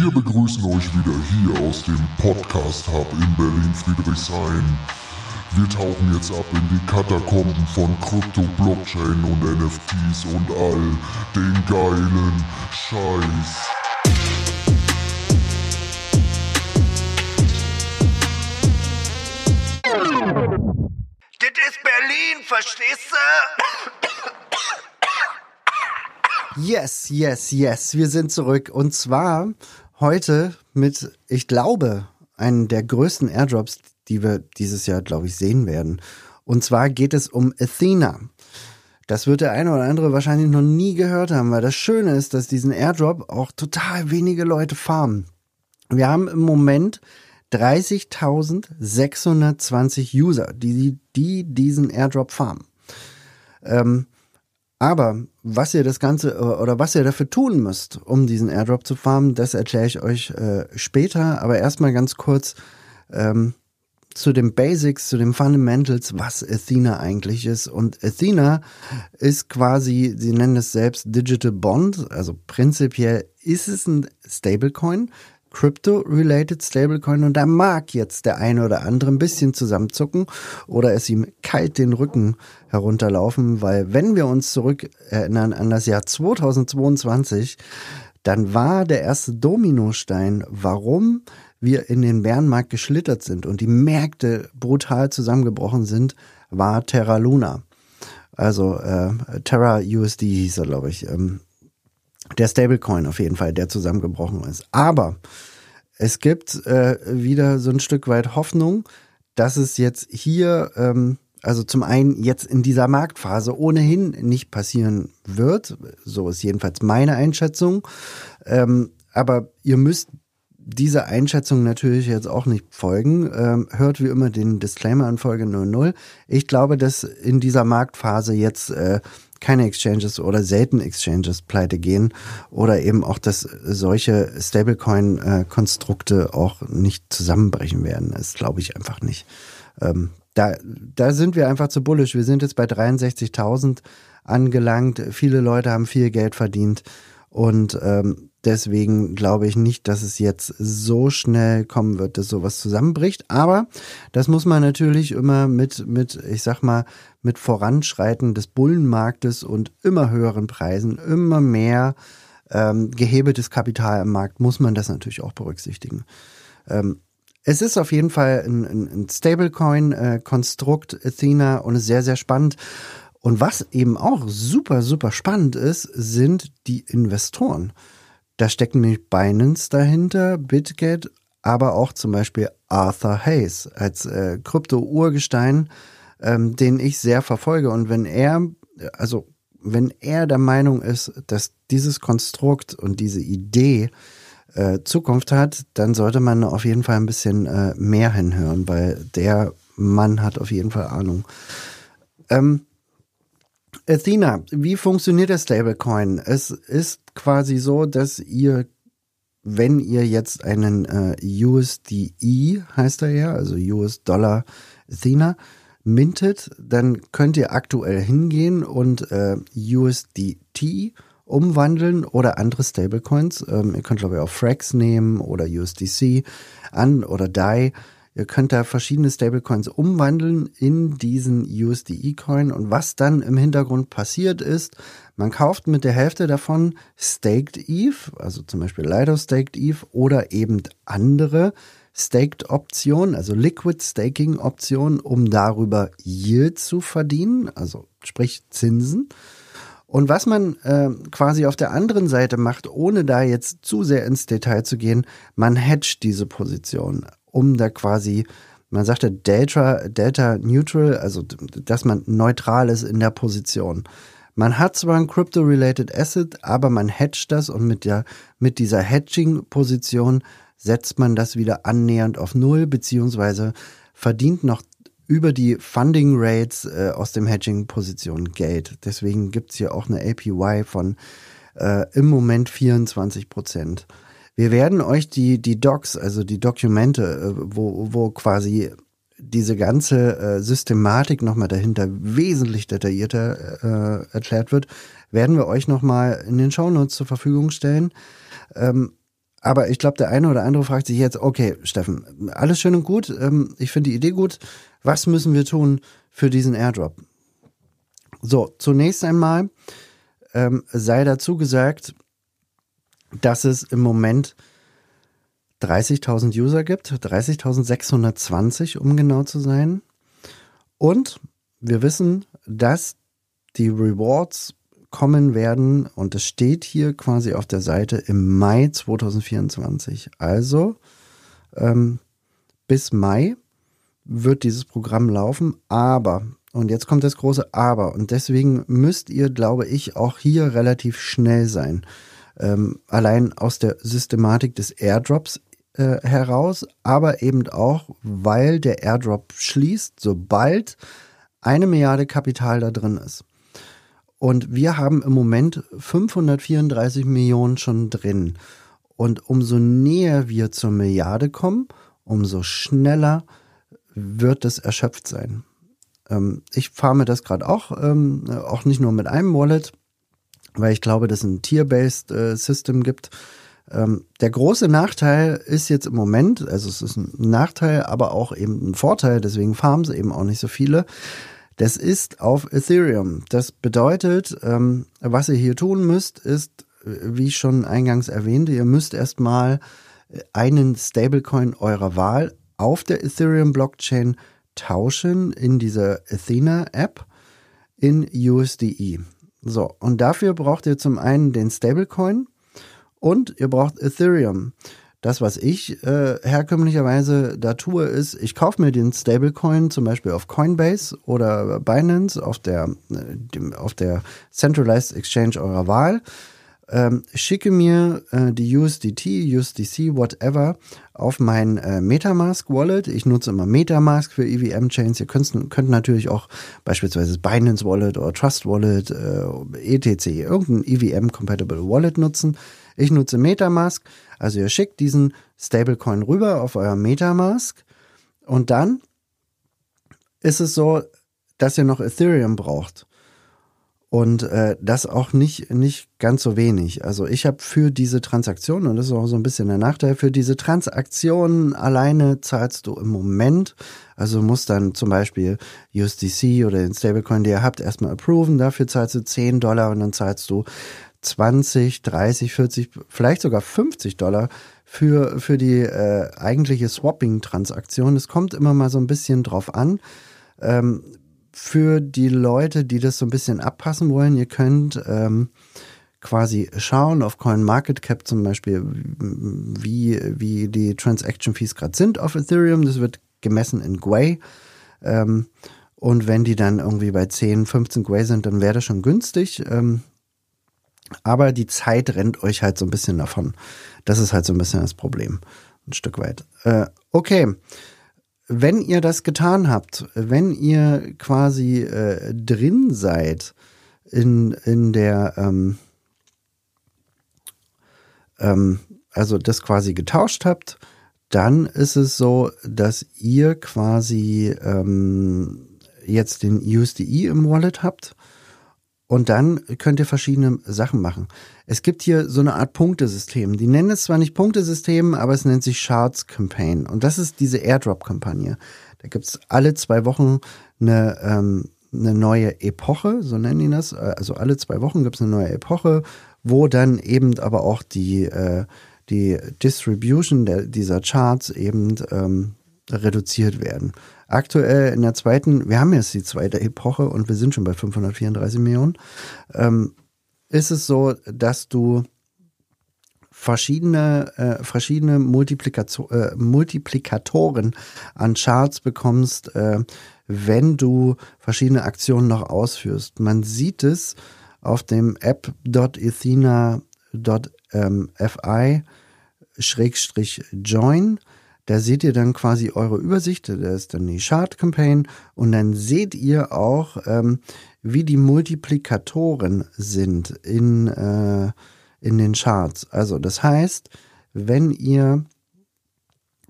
Wir begrüßen euch wieder hier aus dem Podcast Hub in Berlin-Friedrichshain. Wir tauchen jetzt ab in die Katakomben von Krypto, Blockchain und NFTs und all den geilen Scheiß. Das ist Berlin, verstehst du? Yes, yes, yes. Wir sind zurück. Und zwar heute mit, ich glaube, einen der größten Airdrops, die wir dieses Jahr, glaube ich, sehen werden. Und zwar geht es um Athena. Das wird der eine oder andere wahrscheinlich noch nie gehört haben, weil das Schöne ist, dass diesen Airdrop auch total wenige Leute farmen. Wir haben im Moment 30.620 User, die, die diesen Airdrop farmen. Ähm, aber was ihr das Ganze oder was ihr dafür tun müsst, um diesen Airdrop zu farmen, das erkläre ich euch äh, später. Aber erstmal ganz kurz ähm, zu den Basics, zu den Fundamentals, was Athena eigentlich ist. Und Athena ist quasi, sie nennen es selbst Digital Bond. Also prinzipiell ist es ein Stablecoin, Crypto-related Stablecoin und da mag jetzt der eine oder andere ein bisschen zusammenzucken oder es ihm kalt den Rücken herunterlaufen, weil wenn wir uns zurück erinnern an das Jahr 2022, dann war der erste Dominostein, warum wir in den Bärenmarkt geschlittert sind und die Märkte brutal zusammengebrochen sind, war Terra Luna. Also äh, Terra USD hieß er, glaube ich. Ähm, der Stablecoin auf jeden Fall, der zusammengebrochen ist. Aber es gibt äh, wieder so ein Stück weit Hoffnung, dass es jetzt hier, ähm, also zum einen jetzt in dieser Marktphase ohnehin nicht passieren wird. So ist jedenfalls meine Einschätzung. Ähm, aber ihr müsst dieser Einschätzung natürlich jetzt auch nicht folgen. Ähm, hört wie immer den Disclaimer an Folge 00. Ich glaube, dass in dieser Marktphase jetzt äh, keine Exchanges oder selten Exchanges pleite gehen oder eben auch, dass solche Stablecoin-Konstrukte auch nicht zusammenbrechen werden. Das glaube ich einfach nicht. Ähm, da, da sind wir einfach zu bullisch. Wir sind jetzt bei 63.000 angelangt. Viele Leute haben viel Geld verdient und ähm, Deswegen glaube ich nicht, dass es jetzt so schnell kommen wird, dass sowas zusammenbricht. Aber das muss man natürlich immer mit, mit, ich sag mal, mit Voranschreiten des Bullenmarktes und immer höheren Preisen, immer mehr ähm, gehebeltes Kapital am Markt, muss man das natürlich auch berücksichtigen. Ähm, es ist auf jeden Fall ein, ein, ein Stablecoin-Konstrukt, äh, Athena, und ist sehr, sehr spannend. Und was eben auch super, super spannend ist, sind die Investoren. Da stecken nämlich Binance dahinter, BitGet, aber auch zum Beispiel Arthur Hayes als äh, Krypto-Urgestein, ähm, den ich sehr verfolge. Und wenn er, also wenn er der Meinung ist, dass dieses Konstrukt und diese Idee äh, Zukunft hat, dann sollte man auf jeden Fall ein bisschen äh, mehr hinhören, weil der Mann hat auf jeden Fall Ahnung. Ähm, Athena, wie funktioniert der Stablecoin? Es ist quasi so, dass ihr, wenn ihr jetzt einen äh, USDE, heißt er ja, also US Dollar Athena, mintet, dann könnt ihr aktuell hingehen und äh, USDT umwandeln oder andere Stablecoins. Ähm, ihr könnt glaube ich auch Frax nehmen oder USDC an oder DAI. Ihr könnt da verschiedene Stablecoins umwandeln in diesen USDE-Coin und was dann im Hintergrund passiert ist, man kauft mit der Hälfte davon Staked ETH, also zum Beispiel Lido Staked ETH oder eben andere Staked Optionen, also Liquid Staking Optionen, um darüber Yield zu verdienen, also sprich Zinsen. Und was man äh, quasi auf der anderen Seite macht, ohne da jetzt zu sehr ins Detail zu gehen, man hedgt diese Position um da quasi, man sagte Delta, Delta Neutral, also dass man neutral ist in der Position. Man hat zwar ein Crypto-related Asset, aber man hedgt das und mit der, mit dieser Hedging-Position setzt man das wieder annähernd auf Null, beziehungsweise verdient noch über die Funding Rates äh, aus dem Hedging-Position Geld. Deswegen gibt's hier auch eine APY von äh, im Moment 24 Prozent. Wir werden euch die, die Docs, also die Dokumente, äh, wo, wo quasi diese ganze äh, Systematik nochmal dahinter wesentlich detaillierter äh, erklärt wird, werden wir euch nochmal in den Shownotes zur Verfügung stellen. Ähm, aber ich glaube, der eine oder andere fragt sich jetzt, okay, Steffen, alles schön und gut, ähm, ich finde die Idee gut, was müssen wir tun für diesen Airdrop? So, zunächst einmal ähm, sei dazu gesagt, dass es im Moment 30.000 User gibt, 30.620 um genau zu sein. Und wir wissen, dass die Rewards kommen werden und es steht hier quasi auf der Seite im Mai 2024. Also ähm, bis Mai wird dieses Programm laufen, aber, und jetzt kommt das große Aber, und deswegen müsst ihr, glaube ich, auch hier relativ schnell sein. Ähm, allein aus der Systematik des Airdrops äh, heraus, aber eben auch, weil der Airdrop schließt, sobald eine Milliarde Kapital da drin ist. Und wir haben im Moment 534 Millionen schon drin. Und umso näher wir zur Milliarde kommen, umso schneller wird es erschöpft sein. Ähm, ich farme das gerade auch, ähm, auch nicht nur mit einem Wallet, weil ich glaube, dass es ein Tier-Based äh, System gibt. Ähm, der große Nachteil ist jetzt im Moment, also es ist ein Nachteil, aber auch eben ein Vorteil, deswegen farmen sie eben auch nicht so viele. Das ist auf Ethereum. Das bedeutet, ähm, was ihr hier tun müsst, ist, äh, wie schon eingangs erwähnt, ihr müsst erstmal einen Stablecoin eurer Wahl auf der Ethereum Blockchain tauschen in dieser Athena App in USDE. So, und dafür braucht ihr zum einen den Stablecoin und ihr braucht Ethereum. Das, was ich äh, herkömmlicherweise da tue, ist, ich kaufe mir den Stablecoin zum Beispiel auf Coinbase oder Binance auf der, äh, auf der Centralized Exchange eurer Wahl. Ähm, schicke mir äh, die USDT, USDC, whatever auf mein äh, Metamask Wallet. Ich nutze immer Metamask für EVM Chains. Ihr könnt, könnt natürlich auch beispielsweise Binance Wallet oder Trust Wallet, äh, etc. irgendein EVM Compatible Wallet nutzen. Ich nutze Metamask. Also ihr schickt diesen Stablecoin rüber auf euer Metamask und dann ist es so, dass ihr noch Ethereum braucht. Und äh, das auch nicht, nicht ganz so wenig. Also ich habe für diese Transaktion, und das ist auch so ein bisschen der Nachteil, für diese Transaktionen alleine zahlst du im Moment, also musst dann zum Beispiel USDC oder den Stablecoin, den ihr habt, erstmal approven, dafür zahlst du 10 Dollar und dann zahlst du 20, 30, 40, vielleicht sogar 50 Dollar für, für die äh, eigentliche Swapping-Transaktion. Es kommt immer mal so ein bisschen drauf an. Ähm, für die Leute, die das so ein bisschen abpassen wollen, ihr könnt ähm, quasi schauen auf CoinMarketCap zum Beispiel, wie, wie die Transaction Fees gerade sind auf Ethereum. Das wird gemessen in Gwei. Ähm, und wenn die dann irgendwie bei 10, 15 Gwei sind, dann wäre das schon günstig. Ähm, aber die Zeit rennt euch halt so ein bisschen davon. Das ist halt so ein bisschen das Problem. Ein Stück weit. Äh, okay. Wenn ihr das getan habt, wenn ihr quasi äh, drin seid in, in der, ähm, ähm, also das quasi getauscht habt, dann ist es so, dass ihr quasi ähm, jetzt den USDE im Wallet habt und dann könnt ihr verschiedene Sachen machen. Es gibt hier so eine Art Punktesystem. Die nennen es zwar nicht Punktesystem, aber es nennt sich Shards Campaign. Und das ist diese Airdrop-Kampagne. Da gibt's alle zwei Wochen eine, ähm, eine neue Epoche, so nennen die das. Also alle zwei Wochen gibt's eine neue Epoche, wo dann eben aber auch die, äh, die Distribution der, dieser Charts eben ähm, reduziert werden. Aktuell in der zweiten, wir haben jetzt die zweite Epoche und wir sind schon bei 534 Millionen, ähm, ist es so, dass du verschiedene, äh, verschiedene Multiplikator, äh, Multiplikatoren an Charts bekommst, äh, wenn du verschiedene Aktionen noch ausführst. Man sieht es auf dem app.ethena.fi schrägstrich join da seht ihr dann quasi eure Übersicht, da ist dann die Chart Campaign und dann seht ihr auch, ähm, wie die Multiplikatoren sind in, äh, in den Charts. Also das heißt, wenn ihr,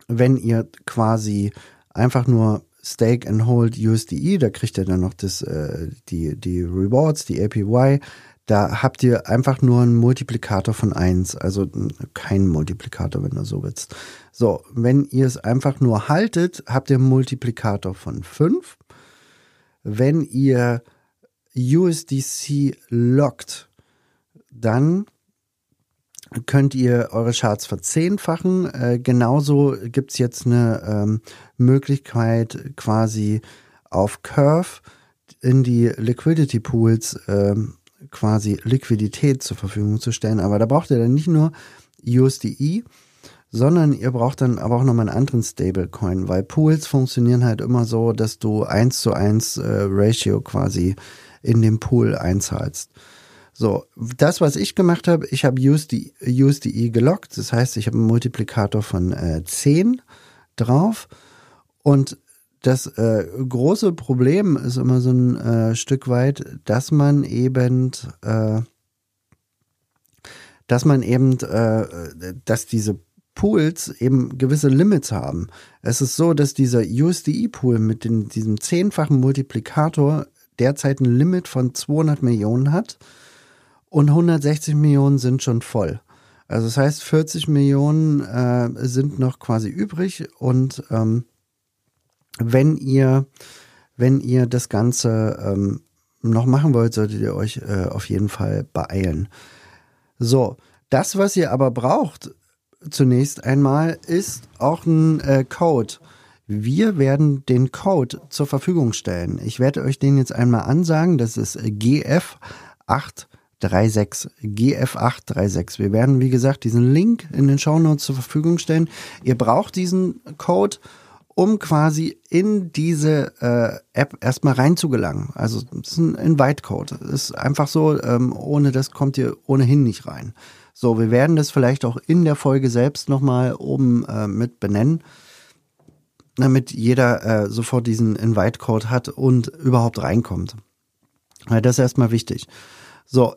wenn ihr quasi einfach nur Stake and Hold USDE, da kriegt ihr dann noch das, äh, die, die Rewards, die APY, Da habt ihr einfach nur einen Multiplikator von eins, also keinen Multiplikator, wenn du so willst. So, wenn ihr es einfach nur haltet, habt ihr einen Multiplikator von fünf. Wenn ihr USDC lockt, dann könnt ihr eure Charts verzehnfachen. Äh, genauso gibt's jetzt eine ähm, Möglichkeit, quasi auf Curve in die Liquidity Pools ähm, quasi Liquidität zur Verfügung zu stellen. Aber da braucht ihr dann nicht nur USDE, sondern ihr braucht dann aber auch nochmal einen anderen Stablecoin, weil Pools funktionieren halt immer so, dass du eins zu eins äh, Ratio quasi in dem Pool einzahlst. So, das, was ich gemacht habe, ich habe USD, USDE gelockt. Das heißt, ich habe einen Multiplikator von äh, 10 drauf. Und das äh, große Problem ist immer so ein äh, Stück weit, dass man eben, äh, dass man eben, äh, dass diese Pools eben gewisse Limits haben. Es ist so, dass dieser USDE-Pool mit den, diesem zehnfachen Multiplikator derzeit ein Limit von 200 Millionen hat und 160 Millionen sind schon voll. Also das heißt, 40 Millionen äh, sind noch quasi übrig und ähm, wenn ihr, wenn ihr das Ganze ähm, noch machen wollt, solltet ihr euch äh, auf jeden Fall beeilen. So, das, was ihr aber braucht, zunächst einmal, ist auch ein äh, Code. Wir werden den Code zur Verfügung stellen. Ich werde euch den jetzt einmal ansagen. Das ist GF8 36, GF836. Wir werden, wie gesagt, diesen Link in den Shownotes zur Verfügung stellen. Ihr braucht diesen Code, um quasi in diese äh, App erstmal reinzugelangen. Also das ist ein Invite-Code. ist einfach so, ähm, ohne das kommt ihr ohnehin nicht rein. So, wir werden das vielleicht auch in der Folge selbst nochmal oben äh, mit benennen, damit jeder äh, sofort diesen Invite-Code hat und überhaupt reinkommt. Ja, das ist erstmal wichtig. So,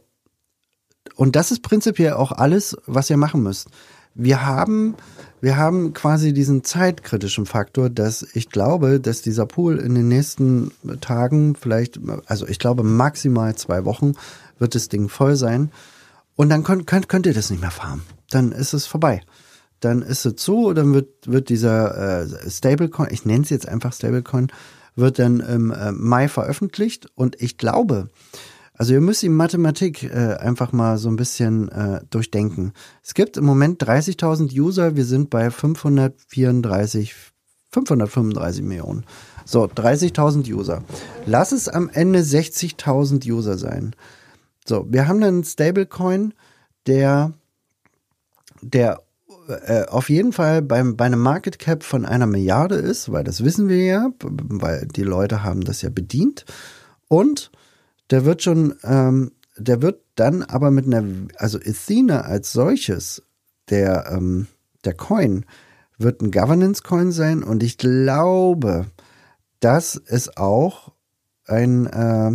und das ist prinzipiell auch alles, was ihr machen müsst. Wir haben, wir haben quasi diesen zeitkritischen Faktor, dass ich glaube, dass dieser Pool in den nächsten Tagen vielleicht, also ich glaube maximal zwei Wochen wird das Ding voll sein. Und dann könnt, könnt, könnt ihr das nicht mehr farmen. Dann ist es vorbei. Dann ist es zu, dann wird, wird dieser äh, Stablecoin, ich nenne es jetzt einfach Stablecoin, wird dann im äh, Mai veröffentlicht. Und ich glaube, also ihr müsst die Mathematik äh, einfach mal so ein bisschen äh, durchdenken. Es gibt im Moment 30.000 User, wir sind bei 534, 535 Millionen. So, 30.000 User. Lass es am Ende 60.000 User sein. So, wir haben einen Stablecoin, der, der äh, auf jeden Fall beim, bei einem Market Cap von einer Milliarde ist, weil das wissen wir ja, weil die Leute haben das ja bedient. Und der wird schon, ähm, der wird dann aber mit einer, also Athena als solches, der, ähm, der Coin, wird ein Governance-Coin sein und ich glaube, dass es auch ein, äh,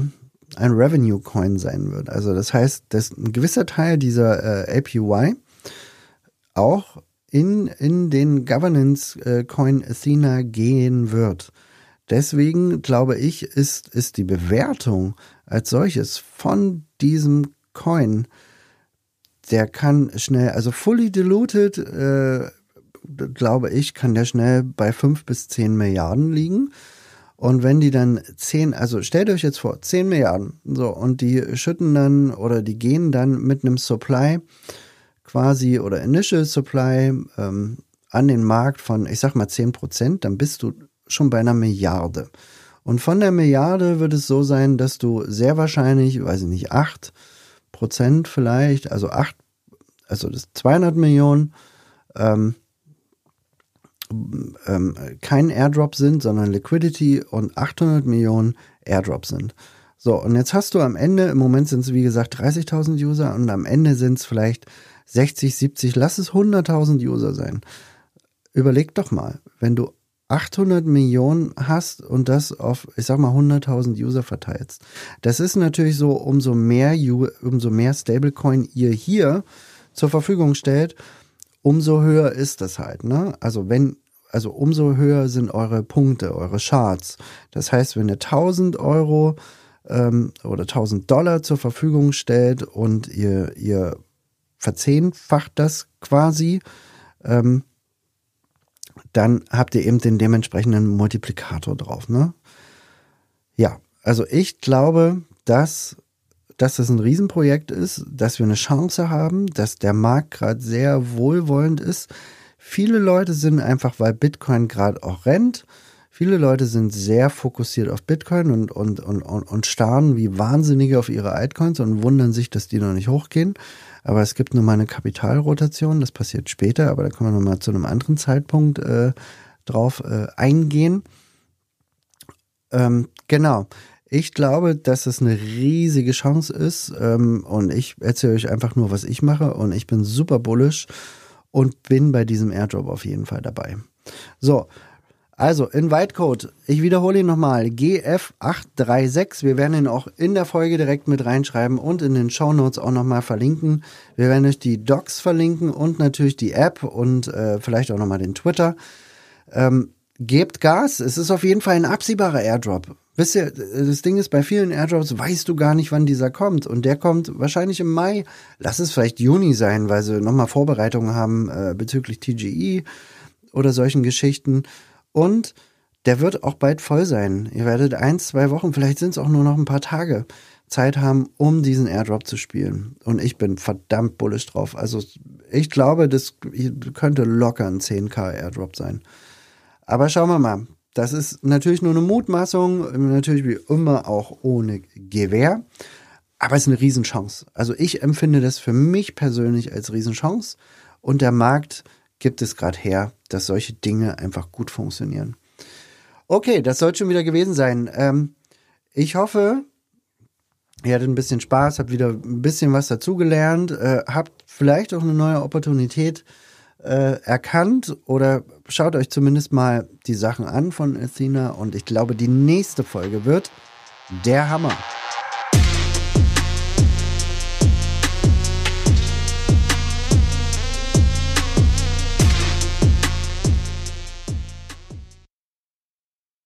ein Revenue-Coin sein wird. Also das heißt, dass ein gewisser Teil dieser äh, APY auch in, in den Governance-Coin äh, Athena gehen wird. Deswegen glaube ich, ist, ist die Bewertung als solches von diesem Coin, der kann schnell, also fully diluted, äh, glaube ich, kann der schnell bei fünf bis zehn Milliarden liegen. Und wenn die dann zehn, also stellt euch jetzt vor, zehn Milliarden, so, und die schütten dann oder die gehen dann mit einem Supply quasi oder Initial Supply ähm, an den Markt von, ich sag mal, zehn Prozent, dann bist du schon bei einer Milliarde. Und von der Milliarde wird es so sein, dass du sehr wahrscheinlich, weiß ich nicht, acht Prozent vielleicht, also acht, also das 200 Millionen, ähm, ähm, kein Airdrop sind, sondern Liquidity und 800 Millionen Airdrop sind. So, und jetzt hast du am Ende, im Moment sind es wie gesagt 30.000 User und am Ende sind es vielleicht 60, 70, lass es 100.000 User sein. Überleg doch mal, wenn du 800 Millionen hast und das auf, ich sag mal, 100.000 User verteilst. Das ist natürlich so, umso mehr, umso mehr Stablecoin ihr hier zur Verfügung stellt, umso höher ist das halt, ne? Also wenn, also umso höher sind eure Punkte, eure Charts. Das heißt, wenn ihr 1000 Euro ähm, oder 1000 Dollar zur Verfügung stellt und ihr, ihr verzehnfacht das quasi, ähm, dann habt ihr eben den dementsprechenden Multiplikator drauf. Ne? Ja, also ich glaube, dass, dass das ein Riesenprojekt ist, dass wir eine Chance haben, dass der Markt gerade sehr wohlwollend ist. Viele Leute sind einfach, weil Bitcoin gerade auch rennt, Viele Leute sind sehr fokussiert auf Bitcoin und, und, und, und, starren wie Wahnsinnige auf ihre Altcoins und wundern sich, dass die noch nicht hochgehen. Aber es gibt nur mal eine Kapitalrotation, das passiert später, aber da können wir nochmal zu einem anderen Zeitpunkt äh, drauf äh, eingehen. Ähm, genau. Ich glaube, dass es eine riesige Chance ist ähm, und ich erzähle euch einfach nur, was ich mache und ich bin super bullish und bin bei diesem Airdrop auf jeden Fall dabei. So, also, Invite-Code, ich wiederhole ihn nochmal, GF836. Wir werden ihn auch in der Folge direkt mit reinschreiben und in den Show Notes auch nochmal verlinken. Wir werden euch die Docs verlinken und natürlich die App und äh, vielleicht auch nochmal den Twitter. Ähm, gebt Gas, es ist auf jeden Fall ein absehbarer Airdrop. Wisst ihr, das Ding ist, bei vielen Airdrops weißt du gar nicht, wann dieser kommt. Und der kommt wahrscheinlich im Mai. Lass es vielleicht Juni sein, weil sie nochmal Vorbereitungen haben äh, bezüglich TGE oder solchen Geschichten. Und der wird auch bald voll sein. Ihr werdet ein, zwei Wochen, vielleicht sind es auch nur noch ein paar Tage Zeit haben, um diesen Airdrop zu spielen. Und ich bin verdammt bullish drauf. Also ich glaube, das könnte locker ein 10k Airdrop sein. Aber schauen wir mal. Das ist natürlich nur eine Mutmaßung, natürlich wie immer auch ohne Gewehr. Aber es ist eine Riesenchance. Also ich empfinde das für mich persönlich als Riesenchance. Und der Markt gibt es gerade her, dass solche Dinge einfach gut funktionieren. Okay, das soll schon wieder gewesen sein. Ähm, ich hoffe, ihr hattet ein bisschen Spaß, habt wieder ein bisschen was dazugelernt, äh, habt vielleicht auch eine neue Opportunität äh, erkannt oder schaut euch zumindest mal die Sachen an von Athena und ich glaube, die nächste Folge wird der Hammer.